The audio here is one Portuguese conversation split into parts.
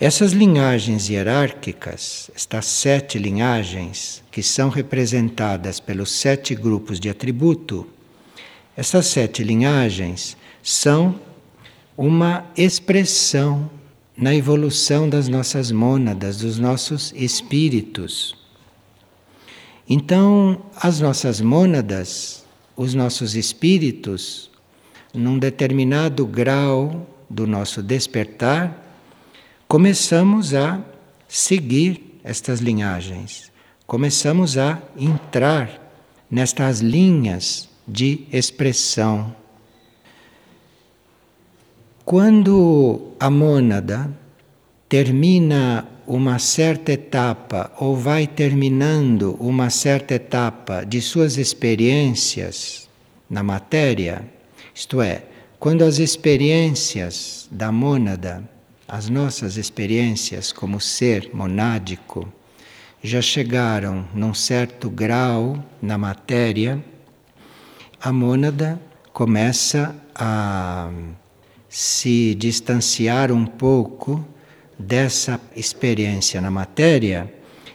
Essas linhagens hierárquicas, estas sete linhagens, que são representadas pelos sete grupos de atributo, essas sete linhagens são uma expressão na evolução das nossas mônadas, dos nossos espíritos. Então, as nossas mônadas, os nossos espíritos, num determinado grau do nosso despertar, começamos a seguir estas linhagens, começamos a entrar nestas linhas de expressão. Quando a mônada termina uma certa etapa ou vai terminando uma certa etapa de suas experiências na matéria, isto é, quando as experiências da mônada as nossas experiências como ser monádico já chegaram num certo grau na matéria, a mônada começa a se distanciar um pouco dessa experiência na matéria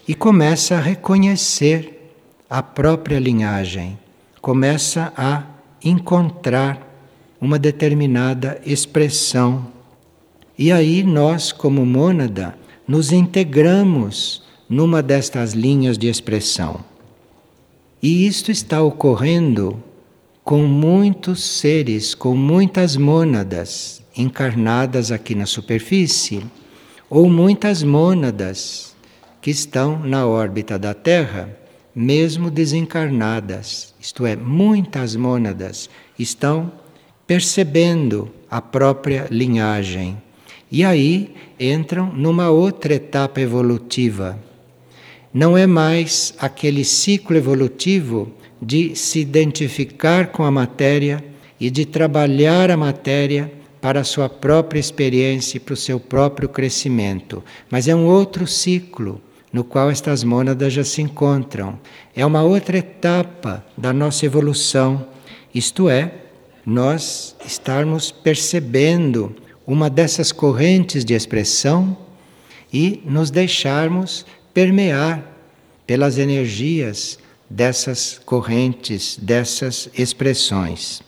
e começa a reconhecer a própria linhagem, começa a encontrar uma determinada expressão e aí nós, como mônada, nos integramos numa destas linhas de expressão. E isto está ocorrendo com muitos seres, com muitas mônadas encarnadas aqui na superfície, ou muitas mônadas que estão na órbita da Terra, mesmo desencarnadas. Isto é, muitas mônadas estão percebendo a própria linhagem e aí entram numa outra etapa evolutiva. Não é mais aquele ciclo evolutivo de se identificar com a matéria e de trabalhar a matéria para a sua própria experiência e para o seu próprio crescimento, mas é um outro ciclo no qual estas mônadas já se encontram. É uma outra etapa da nossa evolução, isto é, nós estarmos percebendo uma dessas correntes de expressão e nos deixarmos permear pelas energias dessas correntes, dessas expressões.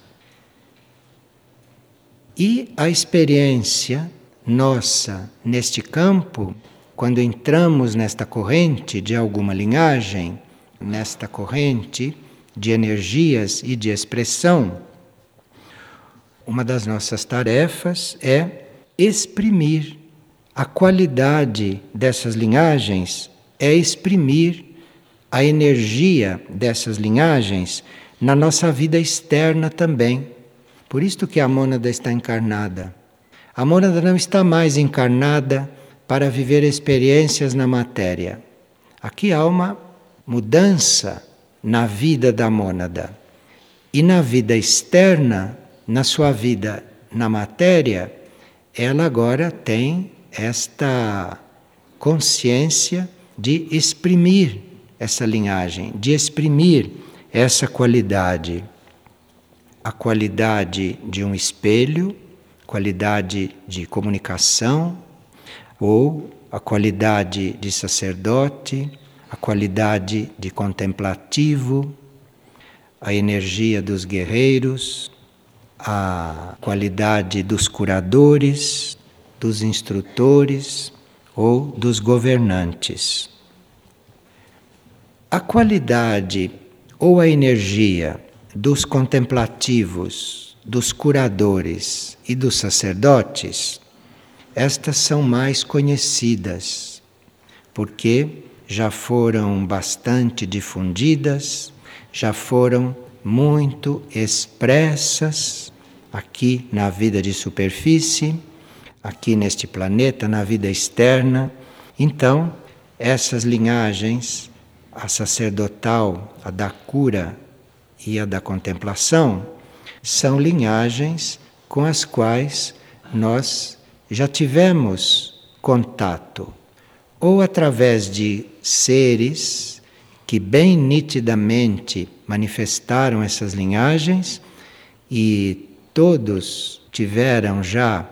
E a experiência nossa neste campo, quando entramos nesta corrente de alguma linhagem, nesta corrente de energias e de expressão, uma das nossas tarefas é exprimir a qualidade dessas linhagens, é exprimir a energia dessas linhagens na nossa vida externa também. Por isso que a mônada está encarnada. A mônada não está mais encarnada para viver experiências na matéria. Aqui há uma mudança na vida da mônada. E na vida externa, na sua vida na matéria, ela agora tem esta consciência de exprimir essa linhagem, de exprimir essa qualidade. A qualidade de um espelho, qualidade de comunicação, ou a qualidade de sacerdote, a qualidade de contemplativo, a energia dos guerreiros, a qualidade dos curadores, dos instrutores ou dos governantes. A qualidade ou a energia dos contemplativos, dos curadores e dos sacerdotes, estas são mais conhecidas, porque já foram bastante difundidas, já foram muito expressas aqui na vida de superfície, aqui neste planeta, na vida externa. Então, essas linhagens, a sacerdotal, a da cura e a da contemplação, são linhagens com as quais nós já tivemos contato, ou através de seres que bem nitidamente manifestaram essas linhagens e todos tiveram já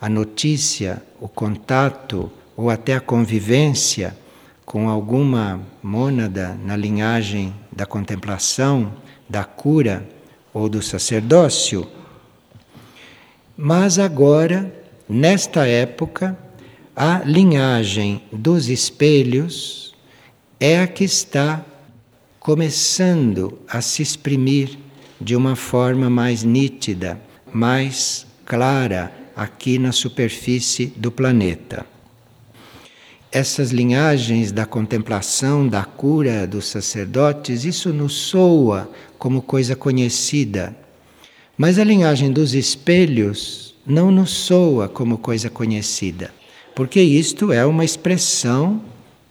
a notícia, o contato ou até a convivência com alguma mônada na linhagem da contemplação, da cura ou do sacerdócio. Mas agora, nesta época, a linhagem dos espelhos é a que está começando a se exprimir de uma forma mais nítida, mais clara aqui na superfície do planeta essas linhagens da contemplação, da cura dos sacerdotes, isso nos soa como coisa conhecida. Mas a linhagem dos espelhos não nos soa como coisa conhecida, porque isto é uma expressão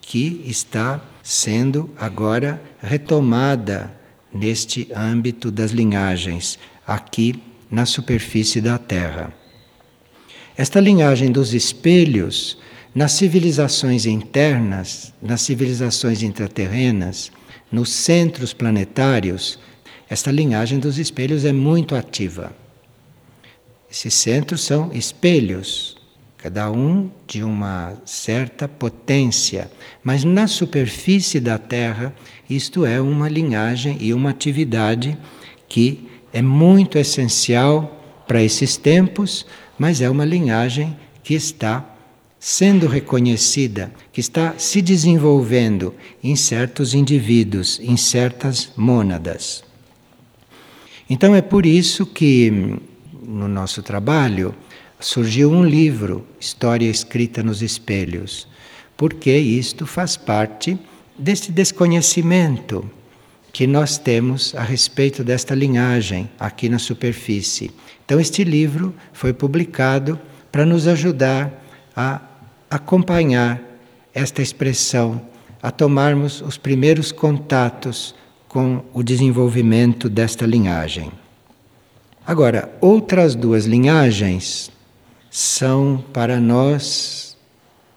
que está sendo agora retomada neste âmbito das linhagens, aqui na superfície da Terra. Esta linhagem dos espelhos nas civilizações internas, nas civilizações intraterrenas, nos centros planetários, esta linhagem dos espelhos é muito ativa. Esses centros são espelhos, cada um de uma certa potência, mas na superfície da Terra, isto é uma linhagem e uma atividade que é muito essencial para esses tempos, mas é uma linhagem que está sendo reconhecida, que está se desenvolvendo em certos indivíduos, em certas mônadas. Então é por isso que no nosso trabalho surgiu um livro, História Escrita nos Espelhos, porque isto faz parte deste desconhecimento que nós temos a respeito desta linhagem aqui na superfície. Então, este livro foi publicado para nos ajudar a acompanhar esta expressão, a tomarmos os primeiros contatos com o desenvolvimento desta linhagem. Agora, outras duas linhagens são para nós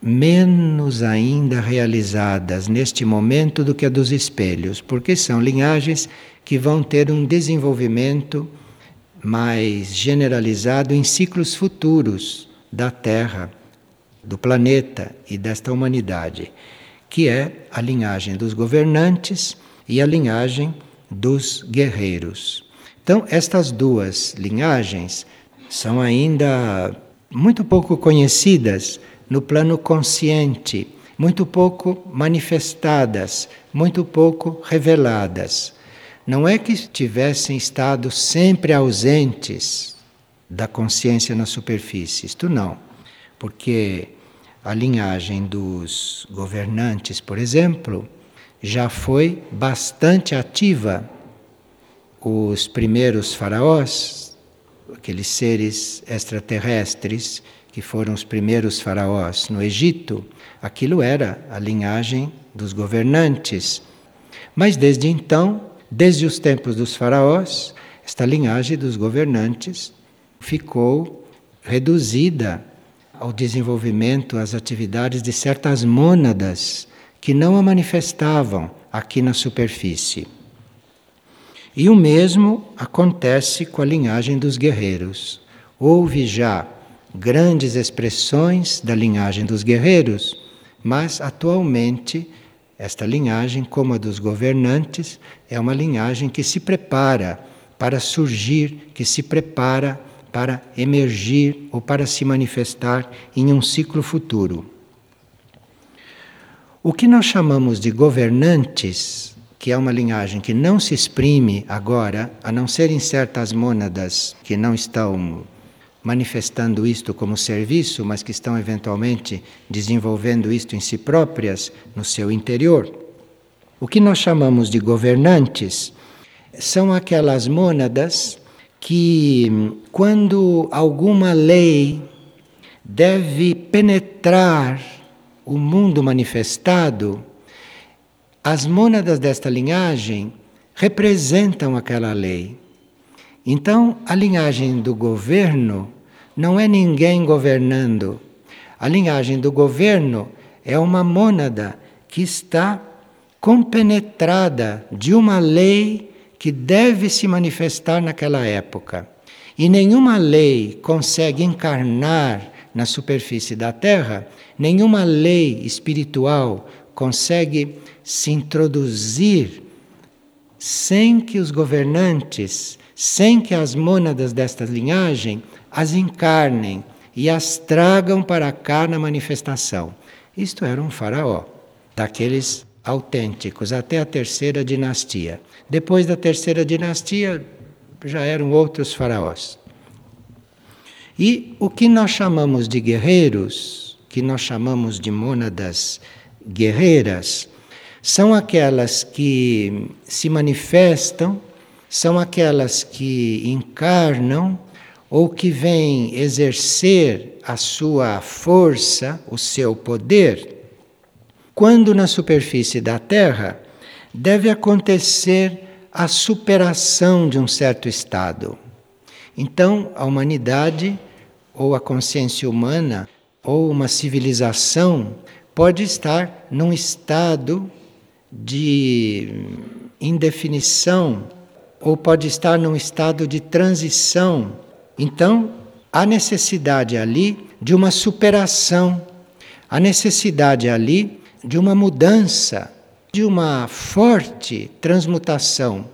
menos ainda realizadas neste momento do que a dos espelhos, porque são linhagens que vão ter um desenvolvimento mais generalizado em ciclos futuros da Terra do planeta e desta humanidade, que é a linhagem dos governantes e a linhagem dos guerreiros. Então, estas duas linhagens são ainda muito pouco conhecidas no plano consciente, muito pouco manifestadas, muito pouco reveladas. Não é que tivessem estado sempre ausentes da consciência na superfície, isto não porque a linhagem dos governantes, por exemplo, já foi bastante ativa. Os primeiros faraós, aqueles seres extraterrestres que foram os primeiros faraós no Egito, aquilo era a linhagem dos governantes. Mas desde então, desde os tempos dos faraós, esta linhagem dos governantes ficou reduzida ao desenvolvimento, às atividades de certas mônadas que não a manifestavam aqui na superfície. E o mesmo acontece com a linhagem dos guerreiros. Houve já grandes expressões da linhagem dos guerreiros, mas atualmente esta linhagem, como a dos governantes, é uma linhagem que se prepara para surgir, que se prepara para emergir ou para se manifestar em um ciclo futuro. O que nós chamamos de governantes, que é uma linhagem que não se exprime agora, a não ser em certas mônadas que não estão manifestando isto como serviço, mas que estão eventualmente desenvolvendo isto em si próprias, no seu interior. O que nós chamamos de governantes são aquelas mônadas que quando alguma lei deve penetrar o mundo manifestado, as mônadas desta linhagem representam aquela lei. Então, a linhagem do governo não é ninguém governando. A linhagem do governo é uma mônada que está compenetrada de uma lei que deve se manifestar naquela época. E nenhuma lei consegue encarnar na superfície da Terra, nenhuma lei espiritual consegue se introduzir sem que os governantes, sem que as mônadas desta linhagem as encarnem e as tragam para cá na manifestação. Isto era um faraó, daqueles autênticos, até a terceira dinastia. Depois da terceira dinastia, já eram outros faraós. E o que nós chamamos de guerreiros, que nós chamamos de mônadas guerreiras, são aquelas que se manifestam, são aquelas que encarnam ou que vêm exercer a sua força, o seu poder, quando na superfície da Terra deve acontecer a superação de um certo estado. Então, a humanidade, ou a consciência humana, ou uma civilização, pode estar num estado de indefinição, ou pode estar num estado de transição. Então, há necessidade ali de uma superação, há necessidade ali de uma mudança, de uma forte transmutação,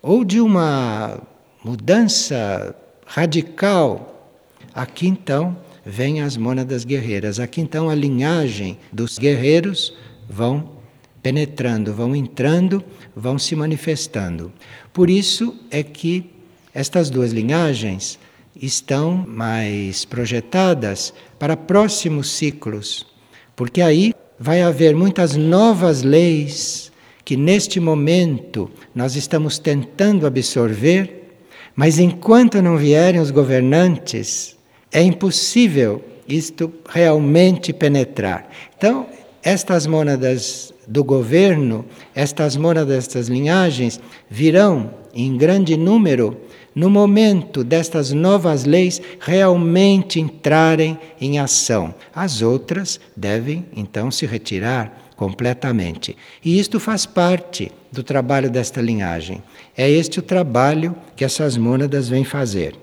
ou de uma mudança radical. Aqui então vêm as mônadas guerreiras. Aqui então a linhagem dos guerreiros vão penetrando, vão entrando, vão se manifestando. Por isso é que estas duas linhagens estão mais projetadas para próximos ciclos, porque aí vai haver muitas novas leis que neste momento nós estamos tentando absorver, mas enquanto não vierem os governantes, é impossível isto realmente penetrar. Então, estas mônadas do governo, estas mônadas destas linhagens, virão em grande número no momento destas novas leis realmente entrarem em ação. As outras devem então se retirar completamente. E isto faz parte do trabalho desta linhagem. É este o trabalho que essas mônadas vêm fazer.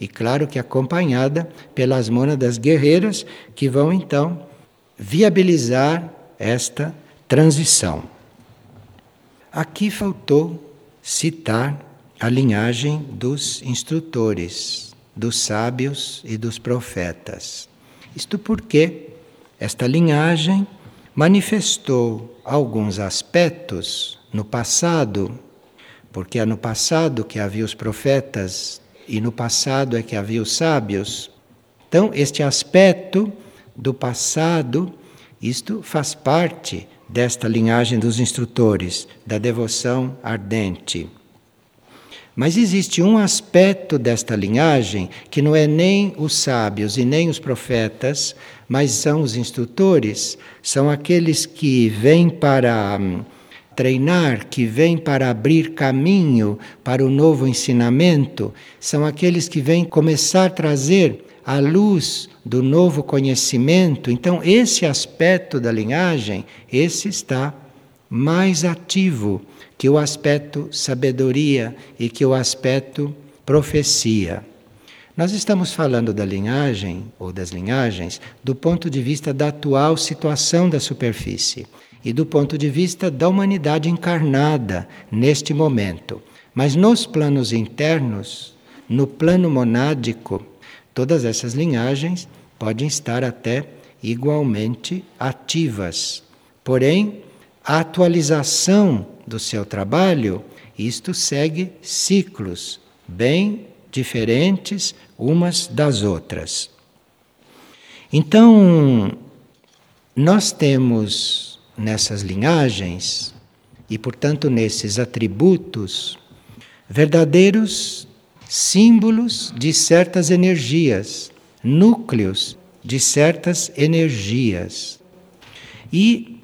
E claro que acompanhada pelas mônadas guerreiras que vão então viabilizar esta transição. Aqui faltou citar a linhagem dos instrutores, dos sábios e dos profetas. Isto porque esta linhagem manifestou alguns aspectos no passado, porque é no passado que havia os profetas e no passado é que havia os sábios. Então, este aspecto do passado, isto faz parte desta linhagem dos instrutores, da devoção ardente. Mas existe um aspecto desta linhagem que não é nem os sábios e nem os profetas, mas são os instrutores, são aqueles que vêm para hum, treinar, que vêm para abrir caminho para o novo ensinamento, são aqueles que vêm começar a trazer a luz do novo conhecimento. Então, esse aspecto da linhagem, esse está mais ativo que o aspecto sabedoria e que o aspecto profecia. Nós estamos falando da linhagem ou das linhagens do ponto de vista da atual situação da superfície e do ponto de vista da humanidade encarnada neste momento. Mas nos planos internos, no plano monádico, todas essas linhagens podem estar até igualmente ativas. Porém, a atualização do seu trabalho, isto segue ciclos bem diferentes umas das outras. Então, nós temos nessas linhagens e, portanto, nesses atributos, verdadeiros símbolos de certas energias, núcleos de certas energias. E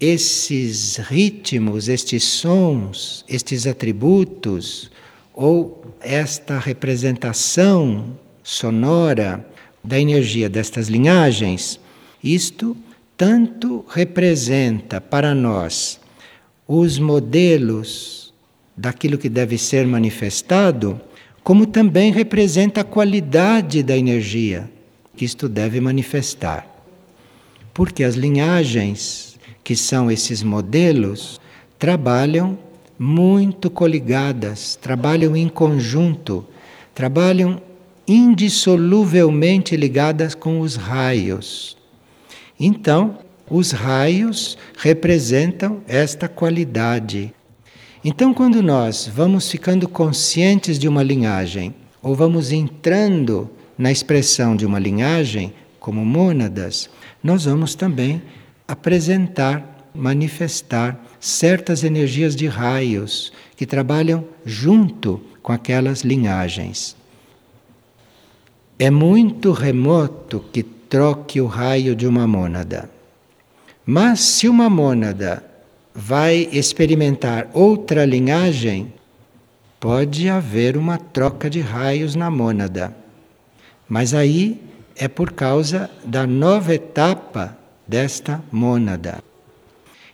esses ritmos, estes sons, estes atributos, ou esta representação sonora da energia destas linhagens, isto tanto representa para nós os modelos daquilo que deve ser manifestado, como também representa a qualidade da energia, que isto deve manifestar. Porque as linhagens, que são esses modelos, trabalham muito coligadas, trabalham em conjunto, trabalham indissoluvelmente ligadas com os raios. Então, os raios representam esta qualidade. Então, quando nós vamos ficando conscientes de uma linhagem, ou vamos entrando na expressão de uma linhagem, como mônadas, nós vamos também apresentar, manifestar certas energias de raios que trabalham junto com aquelas linhagens. É muito remoto que troque o raio de uma mônada. Mas se uma mônada vai experimentar outra linhagem, pode haver uma troca de raios na mônada. Mas aí é por causa da nova etapa desta mônada.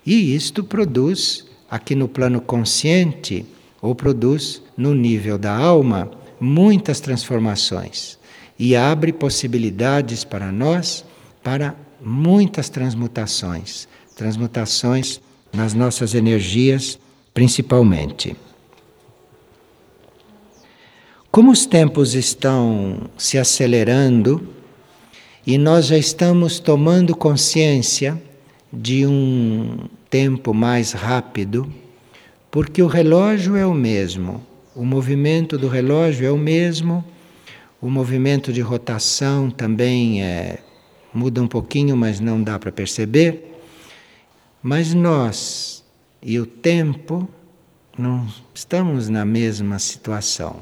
E isto produz, aqui no plano consciente, ou produz no nível da alma, muitas transformações e abre possibilidades para nós para muitas transmutações transmutações nas nossas energias, principalmente. Como os tempos estão se acelerando e nós já estamos tomando consciência de um tempo mais rápido, porque o relógio é o mesmo, o movimento do relógio é o mesmo, o movimento de rotação também é, muda um pouquinho, mas não dá para perceber. Mas nós e o tempo não estamos na mesma situação.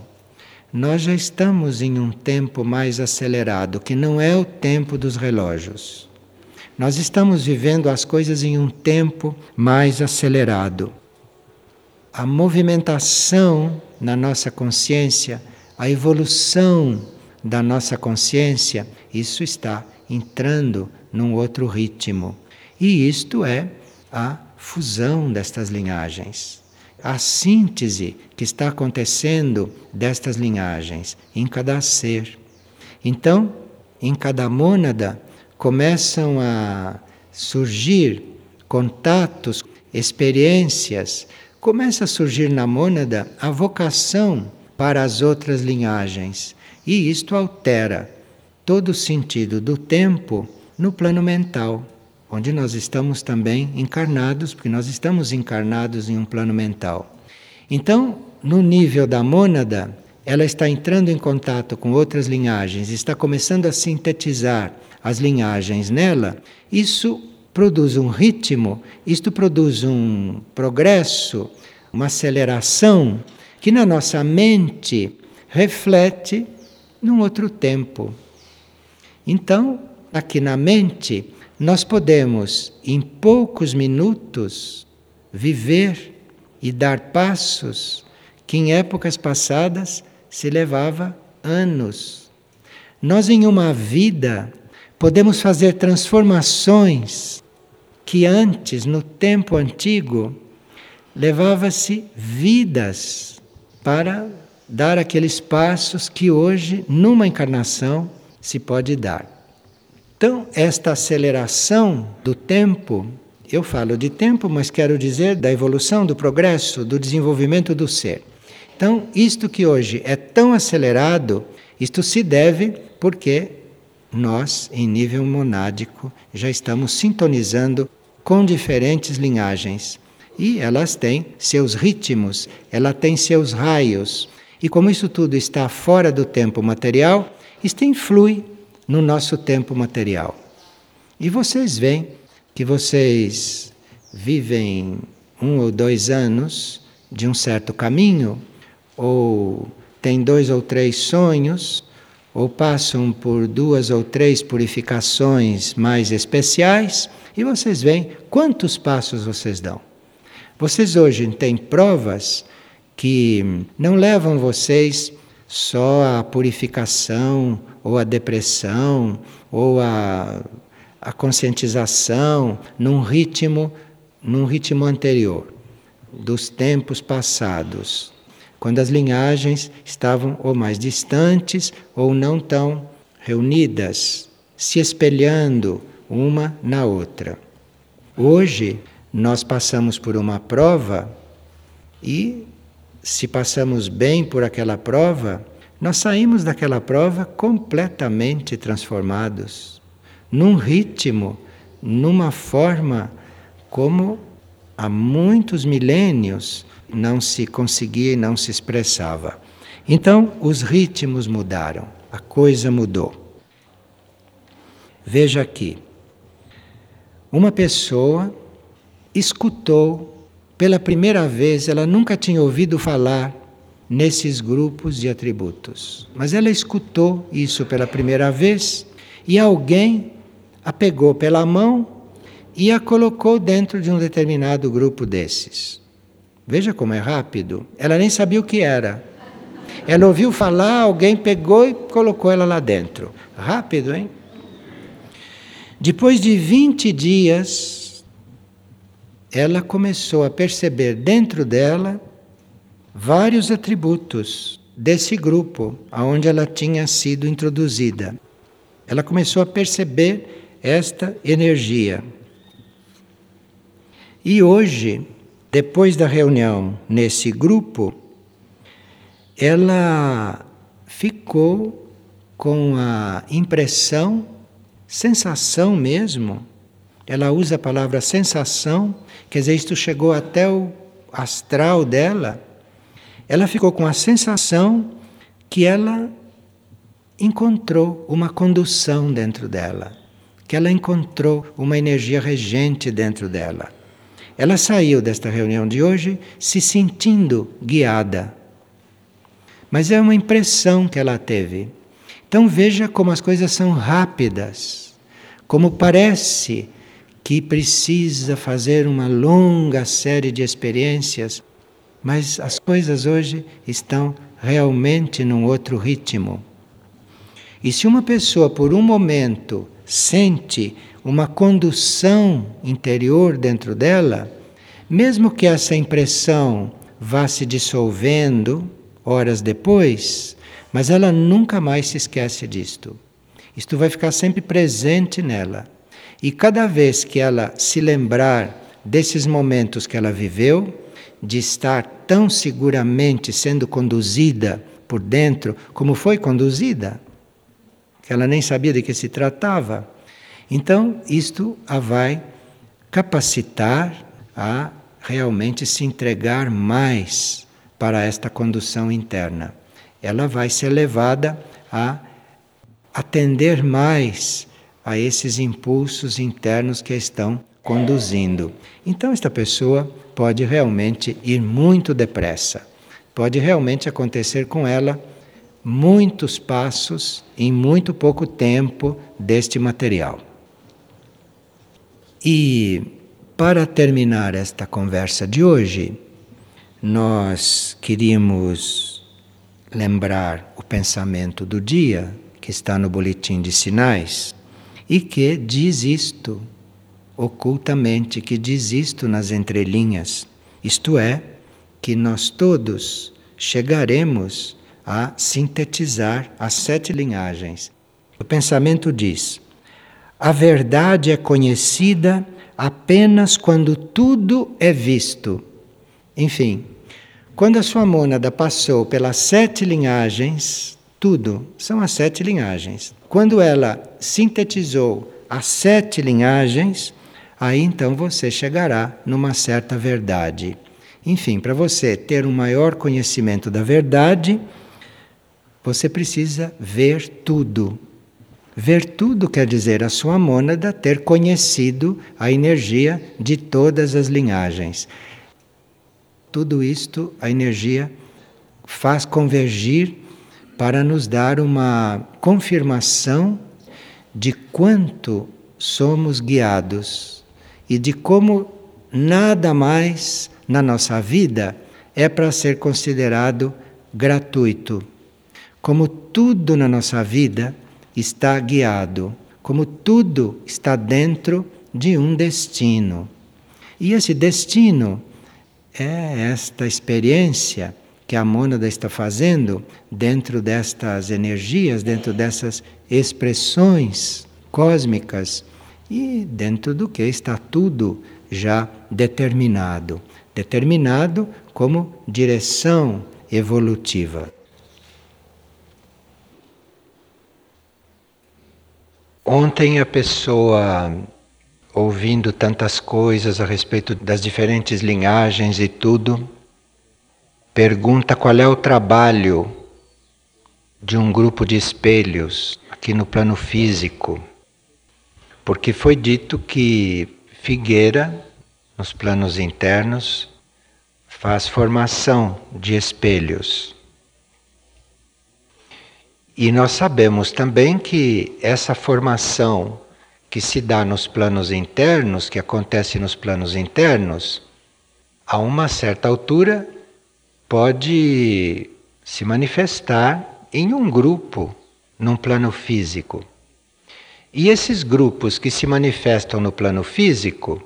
Nós já estamos em um tempo mais acelerado, que não é o tempo dos relógios. Nós estamos vivendo as coisas em um tempo mais acelerado. A movimentação na nossa consciência, a evolução da nossa consciência, isso está entrando num outro ritmo. E isto é a fusão destas linhagens, a síntese que está acontecendo destas linhagens em cada ser. Então, em cada mônada, começam a surgir contatos, experiências, começa a surgir na mônada a vocação para as outras linhagens. E isto altera todo o sentido do tempo no plano mental, onde nós estamos também encarnados, porque nós estamos encarnados em um plano mental. Então, no nível da mônada, ela está entrando em contato com outras linhagens, está começando a sintetizar as linhagens nela, isso produz um ritmo, isto produz um progresso, uma aceleração que na nossa mente reflete num outro tempo. Então, aqui na mente, nós podemos, em poucos minutos, viver e dar passos que em épocas passadas se levava anos. Nós, em uma vida, podemos fazer transformações que antes, no tempo antigo, levava-se vidas para dar aqueles passos que hoje, numa encarnação, se pode dar. Então, esta aceleração do tempo, eu falo de tempo, mas quero dizer da evolução, do progresso, do desenvolvimento do ser. Então, isto que hoje é tão acelerado, isto se deve porque nós, em nível monádico, já estamos sintonizando com diferentes linhagens. E elas têm seus ritmos, ela tem seus raios. E como isso tudo está fora do tempo material, isto influi no nosso tempo material. E vocês veem que vocês vivem um ou dois anos de um certo caminho, ou têm dois ou três sonhos, ou passam por duas ou três purificações mais especiais e vocês veem quantos passos vocês dão. Vocês hoje têm provas que não levam vocês só à purificação ou à depressão ou à, à conscientização num ritmo num ritmo anterior dos tempos passados quando as linhagens estavam ou mais distantes ou não tão reunidas. se espelhando uma na outra. Hoje nós passamos por uma prova e, se passamos bem por aquela prova, nós saímos daquela prova completamente transformados, num ritmo, numa forma como há muitos milênios não se conseguia e não se expressava. Então, os ritmos mudaram, a coisa mudou. Veja aqui. Uma pessoa escutou pela primeira vez, ela nunca tinha ouvido falar nesses grupos de atributos, mas ela escutou isso pela primeira vez e alguém a pegou pela mão e a colocou dentro de um determinado grupo desses. Veja como é rápido. Ela nem sabia o que era. Ela ouviu falar, alguém pegou e colocou ela lá dentro. Rápido, hein? Depois de 20 dias, ela começou a perceber dentro dela vários atributos desse grupo aonde ela tinha sido introduzida. Ela começou a perceber esta energia. E hoje, depois da reunião nesse grupo, ela ficou com a impressão sensação mesmo. Ela usa a palavra sensação, quer dizer, isto chegou até o astral dela. Ela ficou com a sensação que ela encontrou uma condução dentro dela, que ela encontrou uma energia regente dentro dela. Ela saiu desta reunião de hoje se sentindo guiada. Mas é uma impressão que ela teve. Então veja como as coisas são rápidas, como parece que precisa fazer uma longa série de experiências, mas as coisas hoje estão realmente num outro ritmo. E se uma pessoa por um momento sente uma condução interior dentro dela, mesmo que essa impressão vá se dissolvendo horas depois, mas ela nunca mais se esquece disto. Isto vai ficar sempre presente nela. E cada vez que ela se lembrar desses momentos que ela viveu, de estar tão seguramente sendo conduzida por dentro, como foi conduzida, que ela nem sabia de que se tratava, então isto a vai capacitar a realmente se entregar mais para esta condução interna. Ela vai ser levada a atender mais a esses impulsos internos que a estão conduzindo. Então, esta pessoa pode realmente ir muito depressa, pode realmente acontecer com ela muitos passos em muito pouco tempo deste material. E para terminar esta conversa de hoje, nós queríamos lembrar o pensamento do dia, que está no boletim de sinais, e que diz isto ocultamente, que diz isto nas entrelinhas, isto é, que nós todos chegaremos a sintetizar as sete linhagens. O pensamento diz: a verdade é conhecida apenas quando tudo é visto. Enfim, quando a sua mônada passou pelas sete linhagens, tudo são as sete linhagens. Quando ela sintetizou as sete linhagens, aí então você chegará numa certa verdade. Enfim, para você ter um maior conhecimento da verdade, você precisa ver tudo. Ver tudo quer dizer a sua mônada ter conhecido a energia de todas as linhagens. Tudo isto, a energia faz convergir para nos dar uma confirmação de quanto somos guiados e de como nada mais na nossa vida é para ser considerado gratuito. Como tudo na nossa vida está guiado, como tudo está dentro de um destino. E esse destino é esta experiência que a mônada está fazendo dentro destas energias, dentro dessas expressões cósmicas e dentro do que está tudo já determinado determinado como direção evolutiva. Ontem a pessoa ouvindo tantas coisas a respeito das diferentes linhagens e tudo, pergunta qual é o trabalho de um grupo de espelhos aqui no plano físico. Porque foi dito que Figueira, nos planos internos, faz formação de espelhos. E nós sabemos também que essa formação que se dá nos planos internos, que acontece nos planos internos, a uma certa altura pode se manifestar em um grupo, num plano físico. E esses grupos que se manifestam no plano físico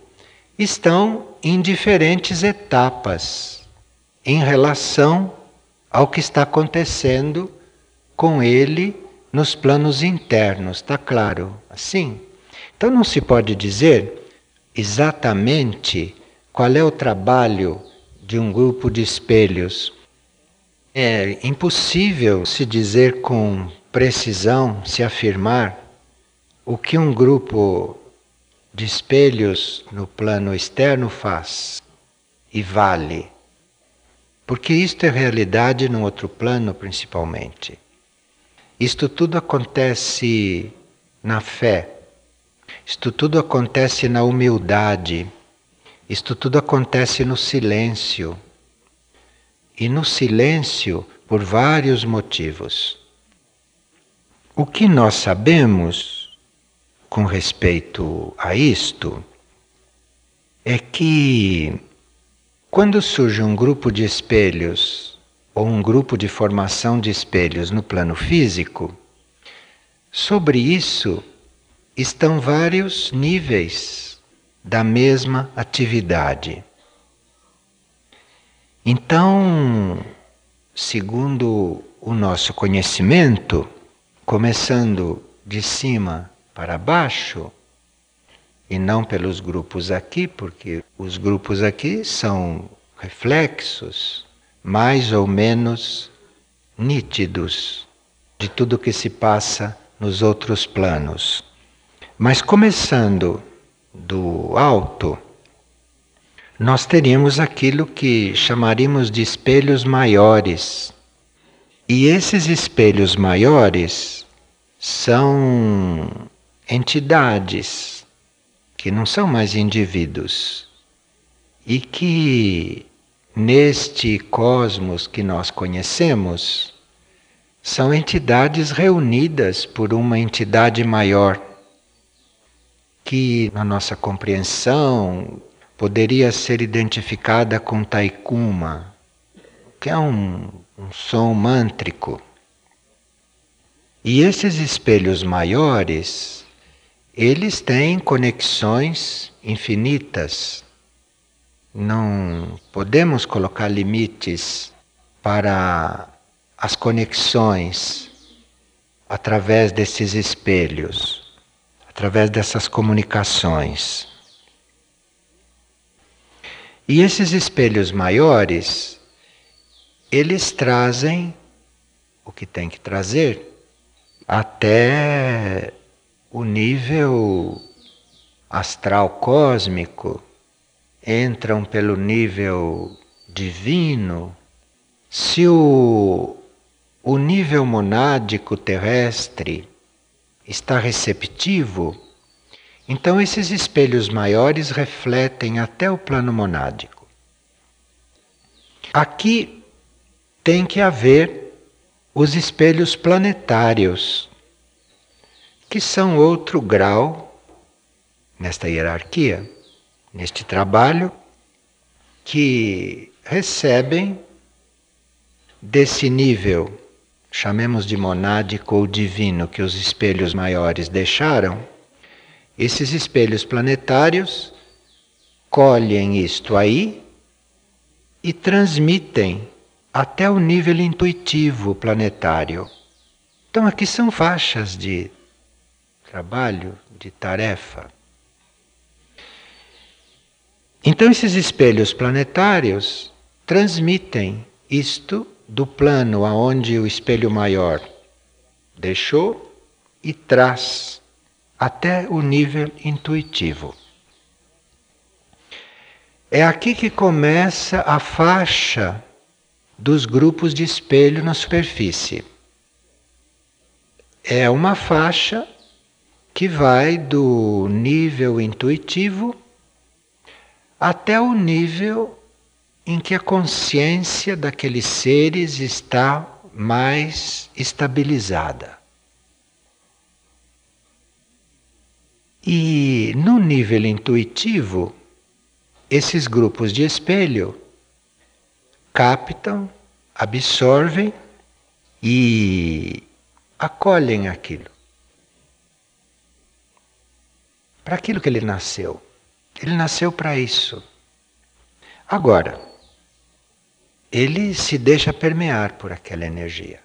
estão em diferentes etapas em relação ao que está acontecendo com ele nos planos internos, está claro? Assim? Então não se pode dizer exatamente qual é o trabalho de um grupo de espelhos. É impossível se dizer com precisão, se afirmar o que um grupo de espelhos no plano externo faz e vale. Porque isto é realidade no outro plano, principalmente. Isto tudo acontece na fé isto tudo acontece na humildade, isto tudo acontece no silêncio. E no silêncio por vários motivos. O que nós sabemos com respeito a isto é que quando surge um grupo de espelhos ou um grupo de formação de espelhos no plano físico, sobre isso estão vários níveis da mesma atividade. Então, segundo o nosso conhecimento, começando de cima para baixo, e não pelos grupos aqui, porque os grupos aqui são reflexos mais ou menos nítidos de tudo que se passa nos outros planos. Mas começando do alto, nós teríamos aquilo que chamaríamos de espelhos maiores. E esses espelhos maiores são entidades que não são mais indivíduos e que neste cosmos que nós conhecemos são entidades reunidas por uma entidade maior que na nossa compreensão poderia ser identificada com Taikuma, que é um, um som mântrico. E esses espelhos maiores, eles têm conexões infinitas. Não podemos colocar limites para as conexões através desses espelhos através dessas comunicações. E esses espelhos maiores, eles trazem o que tem que trazer até o nível astral cósmico, entram pelo nível divino. Se o, o nível monádico terrestre está receptivo, então esses espelhos maiores refletem até o plano monádico. Aqui tem que haver os espelhos planetários, que são outro grau nesta hierarquia, neste trabalho, que recebem desse nível chamemos de monádico ou divino, que os espelhos maiores deixaram, esses espelhos planetários colhem isto aí e transmitem até o nível intuitivo planetário. Então aqui são faixas de trabalho, de tarefa. Então, esses espelhos planetários transmitem isto do plano aonde o espelho maior deixou e traz até o nível intuitivo. É aqui que começa a faixa dos grupos de espelho na superfície. É uma faixa que vai do nível intuitivo até o nível em que a consciência daqueles seres está mais estabilizada. E no nível intuitivo, esses grupos de espelho captam, absorvem e acolhem aquilo. Para aquilo que ele nasceu. Ele nasceu para isso. Agora, ele se deixa permear por aquela energia.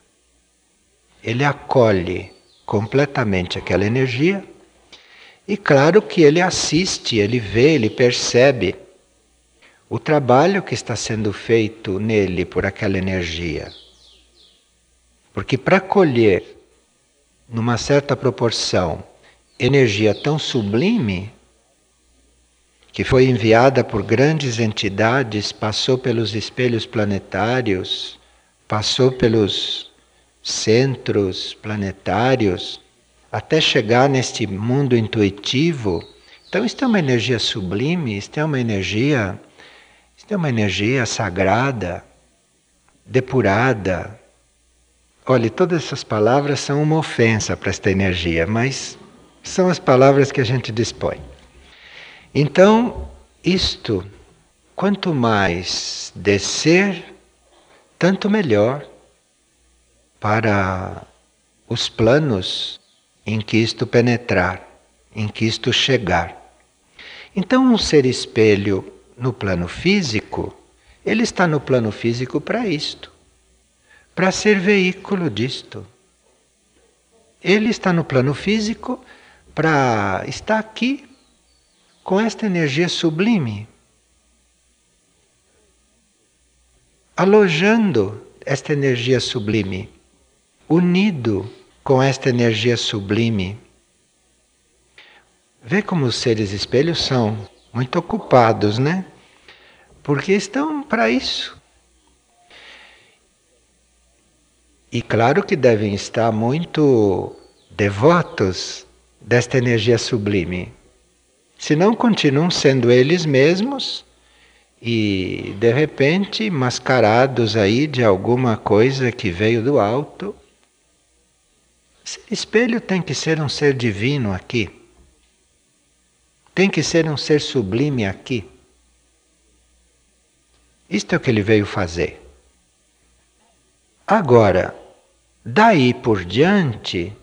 Ele acolhe completamente aquela energia e, claro, que ele assiste, ele vê, ele percebe o trabalho que está sendo feito nele por aquela energia. Porque para colher, numa certa proporção, energia tão sublime, que foi enviada por grandes entidades, passou pelos espelhos planetários, passou pelos centros planetários, até chegar neste mundo intuitivo. Então, isto é uma energia sublime, isto é uma energia, isto é uma energia sagrada, depurada. Olhe, todas essas palavras são uma ofensa para esta energia, mas são as palavras que a gente dispõe. Então, isto, quanto mais descer, tanto melhor para os planos em que isto penetrar, em que isto chegar. Então, um ser espelho no plano físico, ele está no plano físico para isto, para ser veículo disto. Ele está no plano físico para estar aqui com esta energia sublime, alojando esta energia sublime, unido com esta energia sublime. Vê como os seres espelhos são muito ocupados, né? Porque estão para isso. E claro que devem estar muito devotos desta energia sublime. Senão continuam sendo eles mesmos e de repente mascarados aí de alguma coisa que veio do alto. Espelho tem que ser um ser divino aqui. Tem que ser um ser sublime aqui. Isto é o que ele veio fazer. Agora, daí por diante,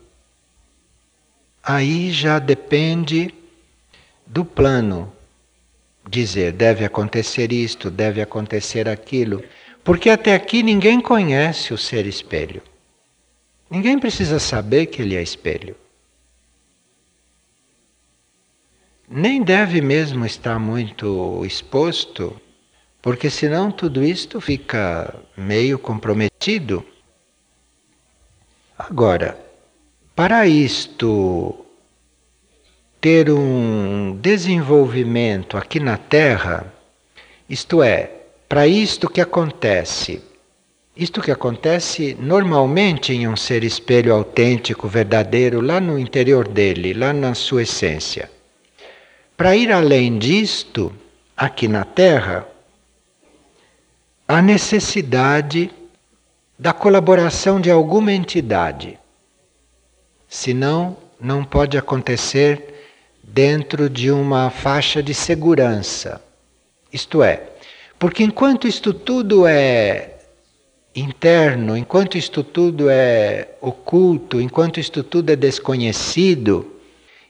aí já depende do plano. Dizer, deve acontecer isto, deve acontecer aquilo. Porque até aqui ninguém conhece o ser espelho. Ninguém precisa saber que ele é espelho. Nem deve mesmo estar muito exposto, porque senão tudo isto fica meio comprometido. Agora, para isto ter um desenvolvimento aqui na Terra, isto é, para isto que acontece, isto que acontece normalmente em um ser espelho autêntico, verdadeiro, lá no interior dele, lá na sua essência. Para ir além disto, aqui na Terra, há necessidade da colaboração de alguma entidade. Senão, não pode acontecer dentro de uma faixa de segurança. Isto é, porque enquanto isto tudo é interno, enquanto isto tudo é oculto, enquanto isto tudo é desconhecido,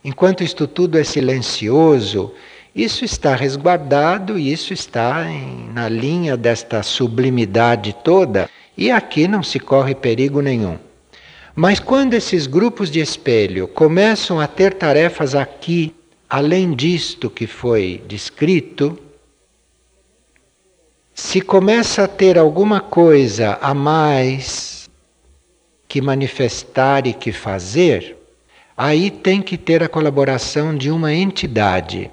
enquanto isto tudo é silencioso, isso está resguardado e isso está em, na linha desta sublimidade toda, e aqui não se corre perigo nenhum. Mas quando esses grupos de espelho começam a ter tarefas aqui, além disto que foi descrito, se começa a ter alguma coisa a mais que manifestar e que fazer, aí tem que ter a colaboração de uma entidade.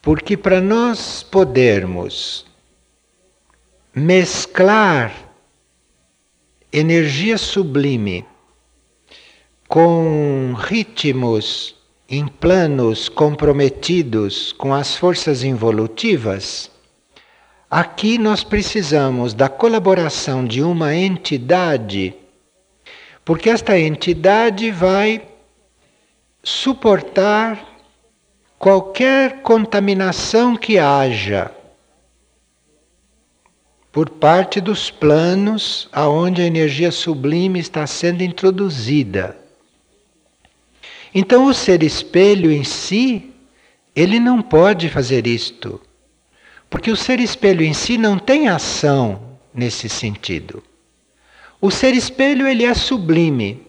Porque para nós podermos mesclar energia sublime com ritmos em planos comprometidos com as forças involutivas, aqui nós precisamos da colaboração de uma entidade, porque esta entidade vai suportar qualquer contaminação que haja por parte dos planos aonde a energia sublime está sendo introduzida. Então o ser espelho em si, ele não pode fazer isto. Porque o ser espelho em si não tem ação nesse sentido. O ser espelho ele é sublime.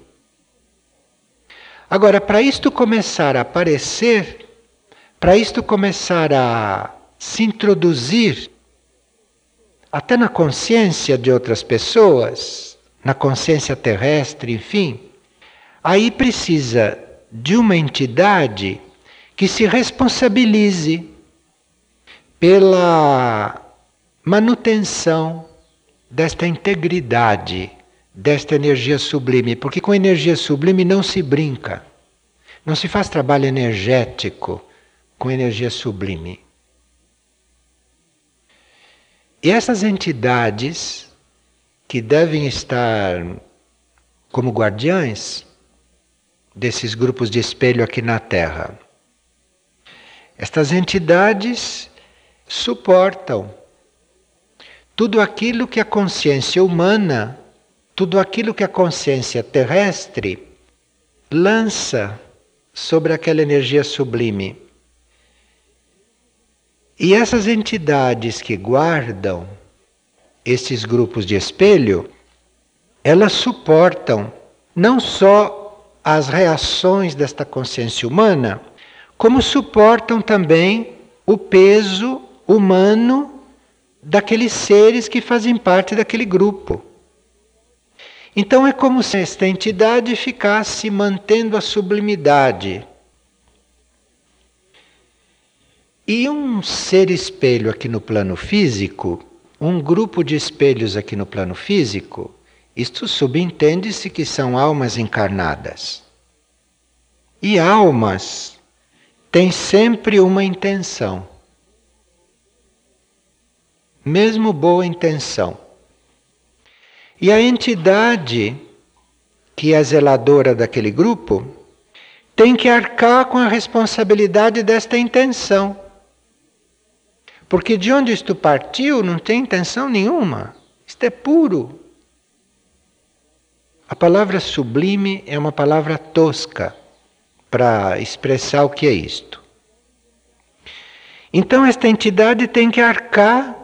Agora, para isto começar a aparecer, para isto começar a se introduzir até na consciência de outras pessoas, na consciência terrestre, enfim, aí precisa de uma entidade que se responsabilize pela manutenção desta integridade, desta energia sublime, porque com energia sublime não se brinca, não se faz trabalho energético com energia sublime. E essas entidades que devem estar como guardiães desses grupos de espelho aqui na Terra. Estas entidades suportam tudo aquilo que a consciência humana, tudo aquilo que a consciência terrestre lança sobre aquela energia sublime. E essas entidades que guardam esses grupos de espelho, elas suportam não só as reações desta consciência humana, como suportam também o peso humano daqueles seres que fazem parte daquele grupo. Então é como se esta entidade ficasse mantendo a sublimidade. E um ser espelho aqui no plano físico, um grupo de espelhos aqui no plano físico, isto subentende-se que são almas encarnadas. E almas têm sempre uma intenção. Mesmo boa intenção. E a entidade que é zeladora daquele grupo tem que arcar com a responsabilidade desta intenção. Porque de onde isto partiu não tem intenção nenhuma. Isto é puro. A palavra sublime é uma palavra tosca para expressar o que é isto. Então, esta entidade tem que arcar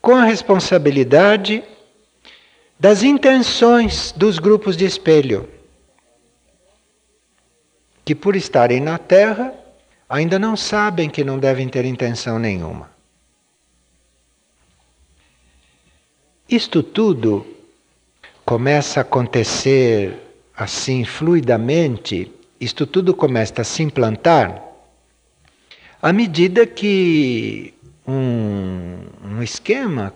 com a responsabilidade das intenções dos grupos de espelho, que por estarem na Terra ainda não sabem que não devem ter intenção nenhuma. Isto tudo começa a acontecer assim fluidamente, isto tudo começa a se implantar à medida que um, um esquema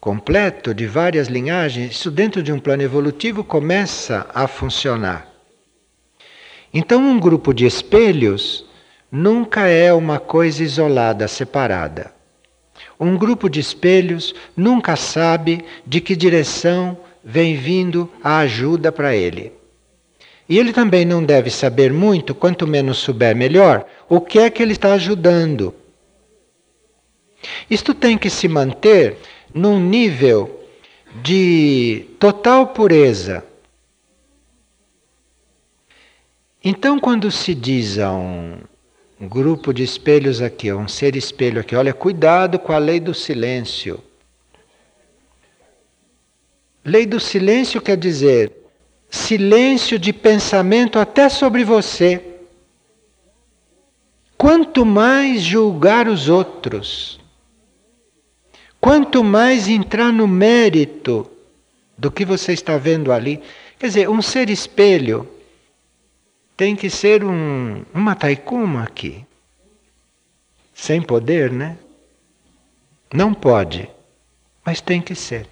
completo de várias linhagens, isso dentro de um plano evolutivo começa a funcionar. Então, um grupo de espelhos nunca é uma coisa isolada, separada. Um grupo de espelhos nunca sabe de que direção vem vindo a ajuda para ele. E ele também não deve saber muito, quanto menos souber melhor, o que é que ele está ajudando. Isto tem que se manter num nível de total pureza. Então, quando se diz a um grupo de espelhos aqui, um ser espelho aqui, olha, cuidado com a lei do silêncio. Lei do silêncio quer dizer silêncio de pensamento até sobre você. Quanto mais julgar os outros, quanto mais entrar no mérito do que você está vendo ali. Quer dizer, um ser espelho tem que ser um, uma taikuma aqui. Sem poder, né? Não pode, mas tem que ser.